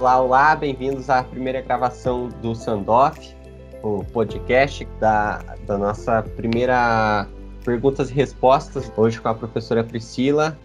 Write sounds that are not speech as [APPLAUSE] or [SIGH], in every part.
Olá, olá, bem-vindos à primeira gravação do Sandoff, o podcast da, da nossa primeira perguntas e respostas, hoje com a professora Priscila,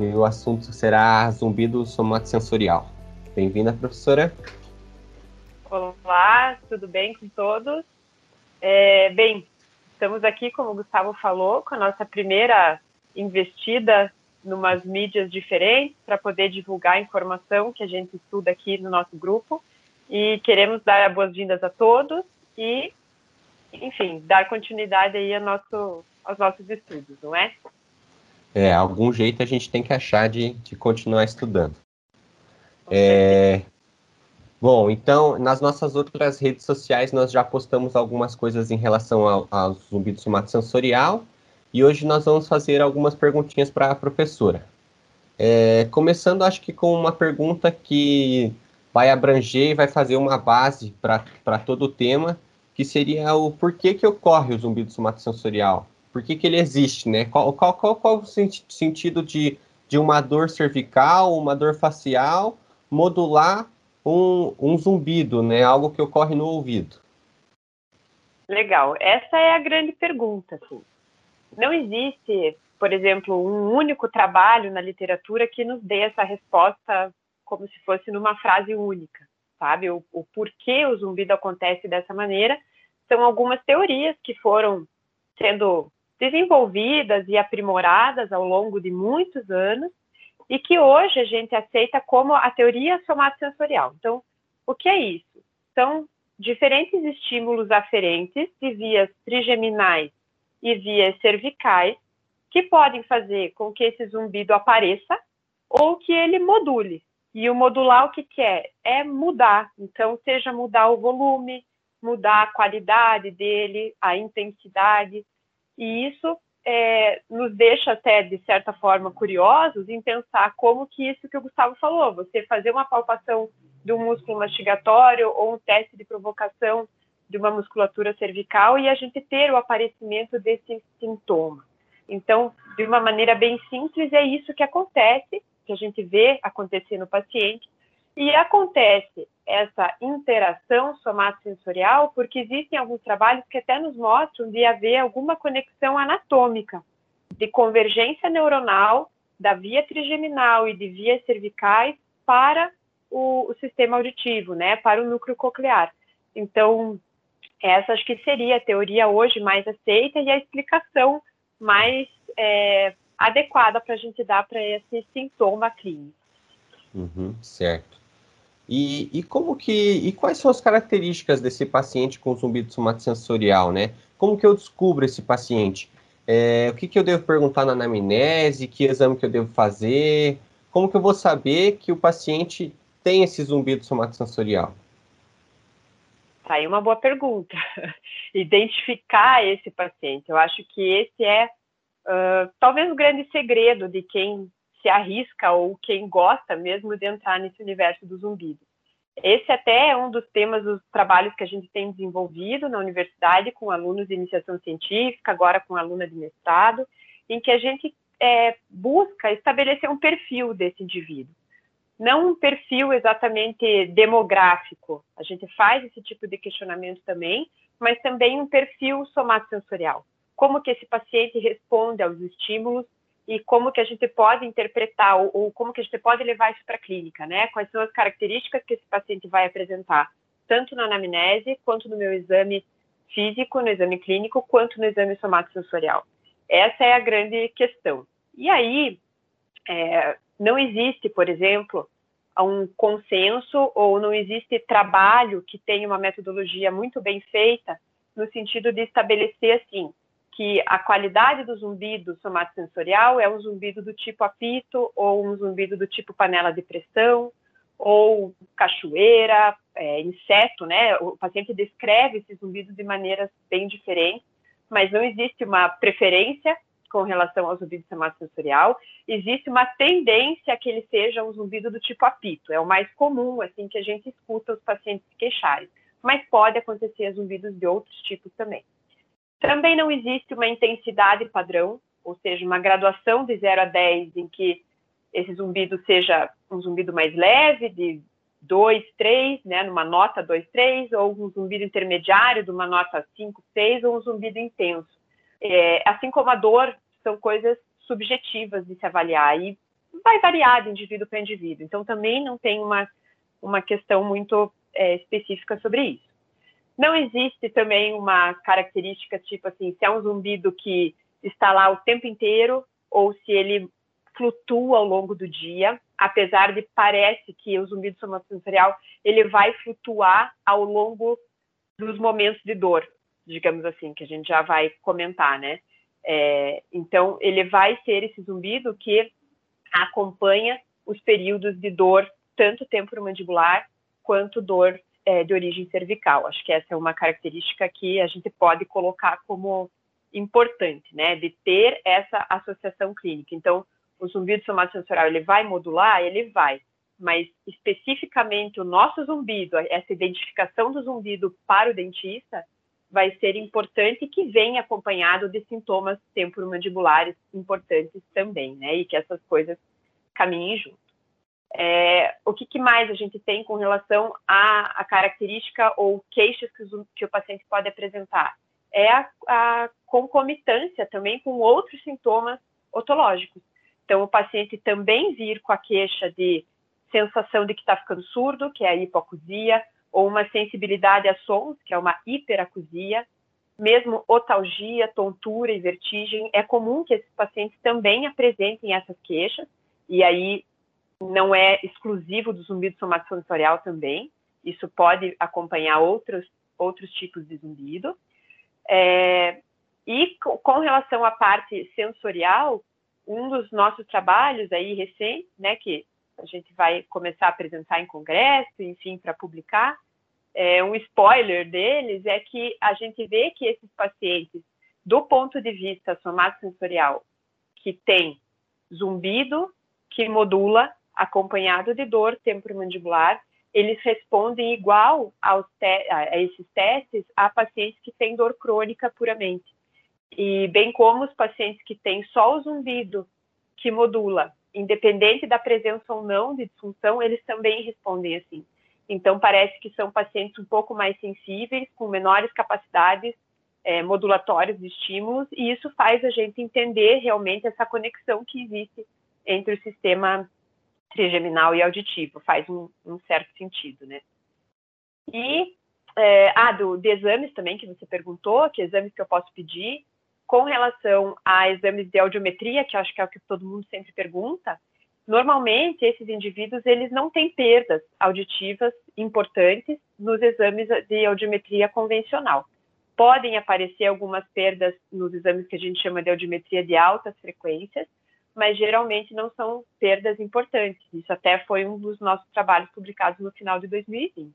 e o assunto será zumbido somatosensorial. Bem-vinda, professora. Olá, tudo bem com todos? É, bem, estamos aqui, como o Gustavo falou, com a nossa primeira investida numas mídias diferentes para poder divulgar a informação que a gente estuda aqui no nosso grupo. E queremos dar boas-vindas a todos e, enfim, dar continuidade aí ao nosso, aos nossos estudos, não é? É, algum jeito a gente tem que achar de, de continuar estudando. É, bom, então, nas nossas outras redes sociais, nós já postamos algumas coisas em relação ao, ao zumbido somatosensorial, e hoje nós vamos fazer algumas perguntinhas para a professora. É, começando, acho que com uma pergunta que vai abranger e vai fazer uma base para todo o tema, que seria o porquê que ocorre o zumbido somatosensorial? Por que, que ele existe, né? Qual, qual, qual, qual o sentido de, de uma dor cervical, uma dor facial, modular um, um zumbido, né? Algo que ocorre no ouvido. Legal. Essa é a grande pergunta, assim. Não existe, por exemplo, um único trabalho na literatura que nos dê essa resposta como se fosse numa frase única, sabe? O, o porquê o zumbido acontece dessa maneira são algumas teorias que foram sendo desenvolvidas e aprimoradas ao longo de muitos anos e que hoje a gente aceita como a teoria somatosensorial. Então, o que é isso? São diferentes estímulos aferentes de vias trigeminais e vias cervicais que podem fazer com que esse zumbido apareça ou que ele module. E o modular o que, que é? É mudar. Então, seja mudar o volume, mudar a qualidade dele, a intensidade. E isso é, nos deixa até, de certa forma, curiosos em pensar como que isso que o Gustavo falou, você fazer uma palpação do músculo mastigatório ou um teste de provocação de uma musculatura cervical e a gente ter o aparecimento desse sintoma. Então, de uma maneira bem simples, é isso que acontece, que a gente vê acontecer no paciente, e acontece essa interação somatosensorial porque existem alguns trabalhos que até nos mostram de haver alguma conexão anatômica de convergência neuronal da via trigeminal e de vias cervicais para o, o sistema auditivo, né, para o núcleo coclear. Então, essa acho que seria a teoria hoje mais aceita e a explicação mais é, adequada para a gente dar para esse sintoma clínico. Uhum, certo. E, e como que e quais são as características desse paciente com zumbido somatosensorial, né? Como que eu descubro esse paciente? É, o que, que eu devo perguntar na anamnese? Que exame que eu devo fazer? Como que eu vou saber que o paciente tem esse zumbido somatosensorial? Tá aí uma boa pergunta. [LAUGHS] Identificar esse paciente. Eu acho que esse é uh, talvez o grande segredo de quem se arrisca ou quem gosta mesmo de entrar nesse universo do zumbido. Esse até é um dos temas dos trabalhos que a gente tem desenvolvido na universidade com alunos de iniciação científica, agora com aluna de mestrado, em que a gente é, busca estabelecer um perfil desse indivíduo não um perfil exatamente demográfico. A gente faz esse tipo de questionamento também, mas também um perfil somatosensorial. Como que esse paciente responde aos estímulos e como que a gente pode interpretar ou, como que a gente pode levar isso para a clínica, né? Quais são as características que esse paciente vai apresentar, tanto na anamnese quanto no meu exame físico, no exame clínico, quanto no exame somatosensorial. Essa é a grande questão. E aí, é, não existe, por exemplo, um consenso ou não existe trabalho que tenha uma metodologia muito bem feita no sentido de estabelecer assim que a qualidade do zumbido somatosensorial é um zumbido do tipo apito ou um zumbido do tipo panela de pressão ou cachoeira, é, inseto, né? O paciente descreve esses zumbidos de maneiras bem diferentes, mas não existe uma preferência com relação ao zumbido somatosensorial, existe uma tendência a que ele seja um zumbido do tipo apito. É o mais comum, assim, que a gente escuta os pacientes queixarem. Mas pode acontecer zumbidos de outros tipos também. Também não existe uma intensidade padrão, ou seja, uma graduação de 0 a 10 em que esse zumbido seja um zumbido mais leve, de 2, 3, né, numa nota 2, 3, ou um zumbido intermediário de uma nota 5, 6, ou um zumbido intenso. É, assim como a dor, são coisas subjetivas de se avaliar e vai variar de indivíduo para indivíduo. Então, também não tem uma, uma questão muito é, específica sobre isso. Não existe também uma característica tipo assim, se é um zumbido que está lá o tempo inteiro ou se ele flutua ao longo do dia, apesar de parece que o zumbido somatosensorial ele vai flutuar ao longo dos momentos de dor, digamos assim, que a gente já vai comentar, né? É, então, ele vai ser esse zumbido que acompanha os períodos de dor, tanto temporomandibular quanto dor é, de origem cervical. Acho que essa é uma característica que a gente pode colocar como importante, né, de ter essa associação clínica. Então, o zumbido somatosensorial, ele vai modular? Ele vai, mas especificamente o nosso zumbido, essa identificação do zumbido para o dentista, vai ser importante que venha acompanhado de sintomas temporomandibulares importantes também, né? E que essas coisas caminhem junto. É, o que, que, mais a gente tem com relação à, à característica ou queixas que, que, o paciente pode apresentar? É a, a concomitância também com outros sintomas otológicos. Então, o paciente também vir com a queixa de sensação de que está ficando surdo, que é a hipoacusia, ou uma sensibilidade a sons, que é uma hiperacusia, mesmo otalgia, tontura e vertigem, é comum que esses pacientes também apresentem essas queixas, e aí não é exclusivo do zumbido somatosensorial também, isso pode acompanhar outros, outros tipos de zumbido. É, e com relação à parte sensorial, um dos nossos trabalhos aí recentes, né, que a gente vai começar a apresentar em congresso, enfim, para publicar, é, um spoiler deles é que a gente vê que esses pacientes, do ponto de vista somatosensorial, que tem zumbido, que modula, acompanhado de dor temporomandibular, eles respondem igual a esses testes a pacientes que têm dor crônica puramente. E bem como os pacientes que têm só o zumbido que modula, independente da presença ou não de disfunção, eles também respondem assim. Então, parece que são pacientes um pouco mais sensíveis, com menores capacidades é, modulatórias de estímulos, e isso faz a gente entender realmente essa conexão que existe entre o sistema trigeminal e auditivo, faz um, um certo sentido, né? E, é, ah, do, de exames também, que você perguntou, que exames que eu posso pedir, com relação a exames de audiometria, que acho que é o que todo mundo sempre pergunta, Normalmente, esses indivíduos eles não têm perdas auditivas importantes nos exames de audiometria convencional. Podem aparecer algumas perdas nos exames que a gente chama de audiometria de altas frequências, mas geralmente não são perdas importantes. Isso até foi um dos nossos trabalhos publicados no final de 2020.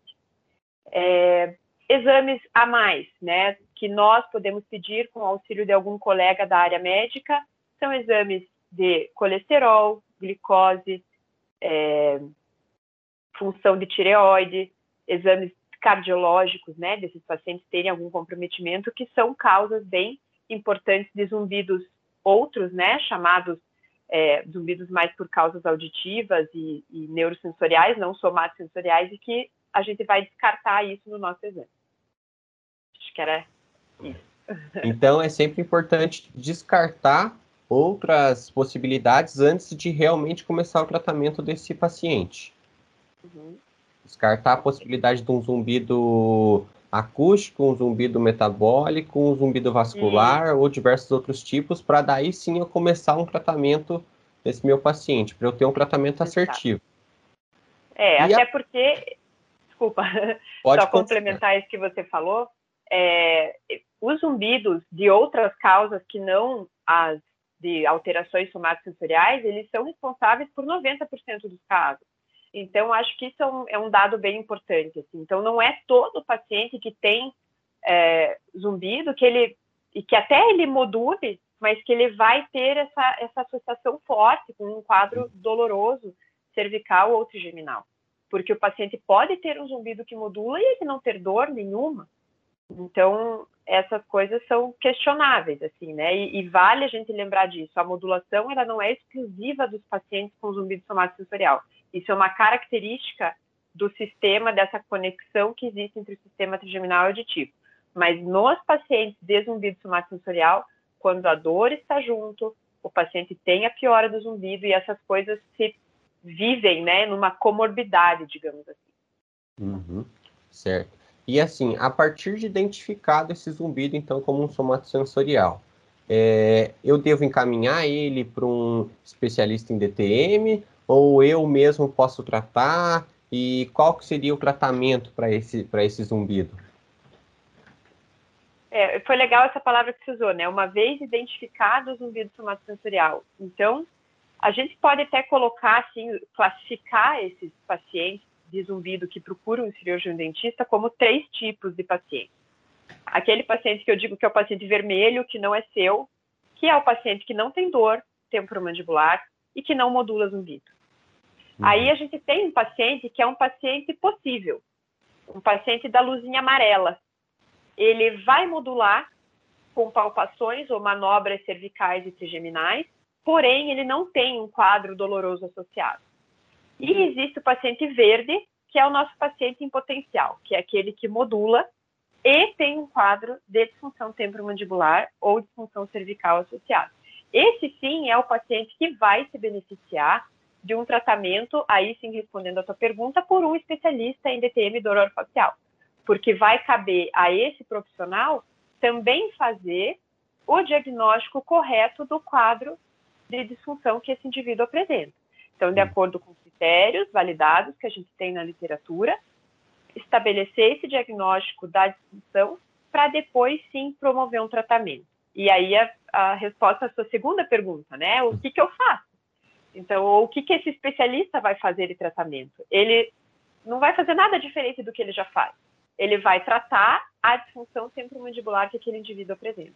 É, exames a mais, né, que nós podemos pedir com auxílio de algum colega da área médica, são exames de colesterol, glicose, é, função de tireoide, exames cardiológicos, né, desses pacientes terem algum comprometimento, que são causas bem importantes de zumbidos outros, né, chamados é, zumbidos mais por causas auditivas e, e neurosensoriais, não somatosensoriais, e que a gente vai descartar isso no nosso exame. Acho que era. [LAUGHS] Então, é sempre importante descartar outras possibilidades antes de realmente começar o tratamento desse paciente. Uhum. Descartar a possibilidade de um zumbido acústico, um zumbido metabólico, um zumbido vascular uhum. ou diversos outros tipos, para daí sim eu começar um tratamento desse meu paciente, para eu ter um tratamento assertivo. É, e até a... porque, desculpa, [LAUGHS] Pode só complementar isso que você falou, é, os zumbidos de outras causas que não as de alterações somatosensoriais, eles são responsáveis por 90% dos casos. Então, acho que isso é um, é um dado bem importante. Assim. Então, não é todo paciente que tem é, zumbido que ele e que até ele module, mas que ele vai ter essa, essa associação forte com um quadro doloroso cervical ou trigeminal. Porque o paciente pode ter um zumbido que modula e ele não ter dor nenhuma. Então, essas coisas são questionáveis, assim, né? E, e, vale a gente lembrar disso. A modulação, ela não é exclusiva dos pacientes com zumbido somatosensorial. Isso é uma característica do sistema, dessa conexão que existe entre o sistema trigeminal e auditivo. Mas nos pacientes de zumbido somatosensorial, quando a dor está junto, o paciente tem a piora do zumbido e essas coisas se vivem, né, numa comorbidade, digamos assim. Uhum, certo. E assim, a partir de identificado esse zumbido, então, como um somatosensorial, é, eu devo encaminhar ele para um especialista em DTM ou eu mesmo posso tratar? E qual que seria o tratamento para esse, esse zumbido? É, foi legal essa palavra que você usou, né? Uma vez identificado o zumbido somatosensorial. Então, a gente pode até colocar, assim, classificar esses pacientes de zumbido que procuram um cirurgião dentista como três tipos de pacientes. Aquele paciente que eu digo que é o paciente vermelho, que não é seu, que é o paciente que não tem dor temporomandibular e que não modula zumbido. Uhum. Aí a gente tem um paciente que é um paciente possível, um paciente da luzinha amarela. Ele vai modular com palpações ou manobras cervicais e trigeminais, porém ele não tem um quadro doloroso associado. E existe o paciente verde, que é o nosso paciente em potencial, que é aquele que modula e tem um quadro de disfunção temporomandibular ou disfunção cervical associado. Esse sim é o paciente que vai se beneficiar de um tratamento, aí sim respondendo a tua pergunta, por um especialista em DTM dor orofacial, porque vai caber a esse profissional também fazer o diagnóstico correto do quadro de disfunção que esse indivíduo apresenta. Então, de acordo com critérios validados que a gente tem na literatura, estabelecer esse diagnóstico da disfunção para depois sim promover um tratamento. E aí a, a, resposta à sua segunda pergunta, né? O que, que eu faço? Então, o que, que esse especialista vai fazer de tratamento? Ele não vai fazer nada diferente do que ele já faz. Ele vai tratar a disfunção temporomandibular que aquele indivíduo apresenta.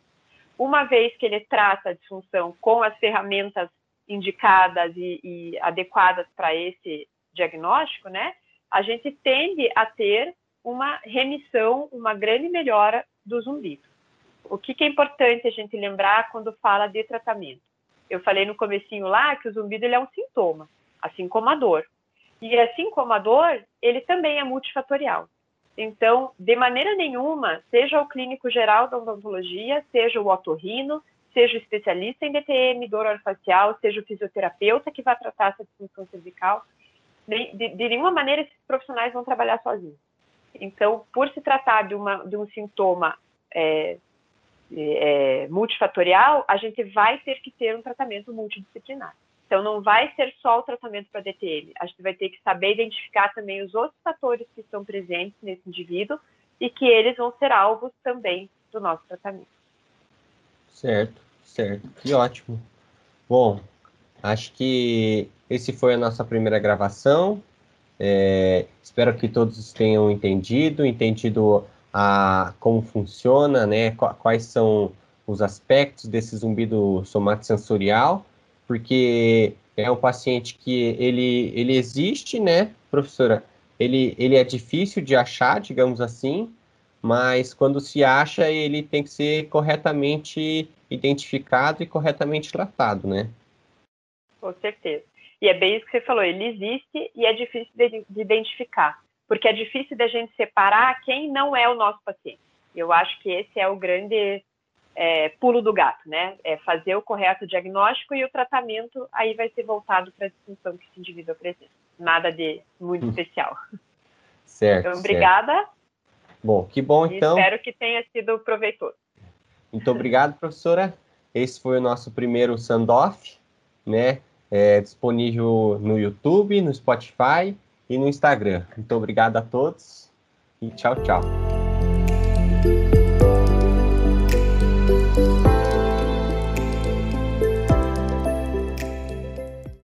Uma vez que ele trata a disfunção com as ferramentas indicadas e, e adequadas para esse diagnóstico, né, a gente tende a ter uma remissão, uma grande melhora do zumbido. O que, que é importante a gente lembrar quando fala de tratamento? Eu falei no comecinho lá que o zumbido ele é um sintoma, assim como a dor. E assim como a dor, ele também é multifatorial. Então, de maneira nenhuma, seja o clínico geral da odontologia, seja o otorrino, seja o especialista em DTM, dor orofacial, seja o fisioterapeuta que vai tratar essa disfunção cervical, de, de, nenhuma maneira esses profissionais vão trabalhar sozinhos. Então, por se tratar de, uma, de um sintoma é, é, multifatorial, a gente vai ter que ter um tratamento multidisciplinar. Então, não vai ser só o tratamento para DTM, a gente vai ter que saber identificar também os outros fatores que estão presentes nesse indivíduo e que eles vão ser alvos também do nosso tratamento. Certo. Certo, que ótimo. Bom, acho que esse foi a nossa primeira gravação. É, espero que todos tenham entendido, entendido a, como funciona, né, quais são os aspectos desse zumbido somatosensorial, porque é um paciente que ele, ele existe, né, professora? Ele, ele é difícil de achar, digamos assim, mas quando se acha, ele tem que ser corretamente identificado e corretamente tratado, né? Com certeza. E é bem isso que você falou, ele existe e é difícil de, de identificar, porque é difícil da gente separar quem não é o nosso paciente. Eu acho que esse é o grande é, pulo do gato, né? É fazer o correto diagnóstico e o tratamento aí vai ser voltado para a disfunção que esse indivíduo apresenta. Nada de muito hum. especial. Certo. Então, obrigada. Certo. Bom, que bom então. Espero que tenha sido proveitoso. Muito obrigado, professora. Esse foi o nosso primeiro Sandoff, né? É disponível no YouTube, no Spotify e no Instagram. Muito obrigado a todos e tchau, tchau.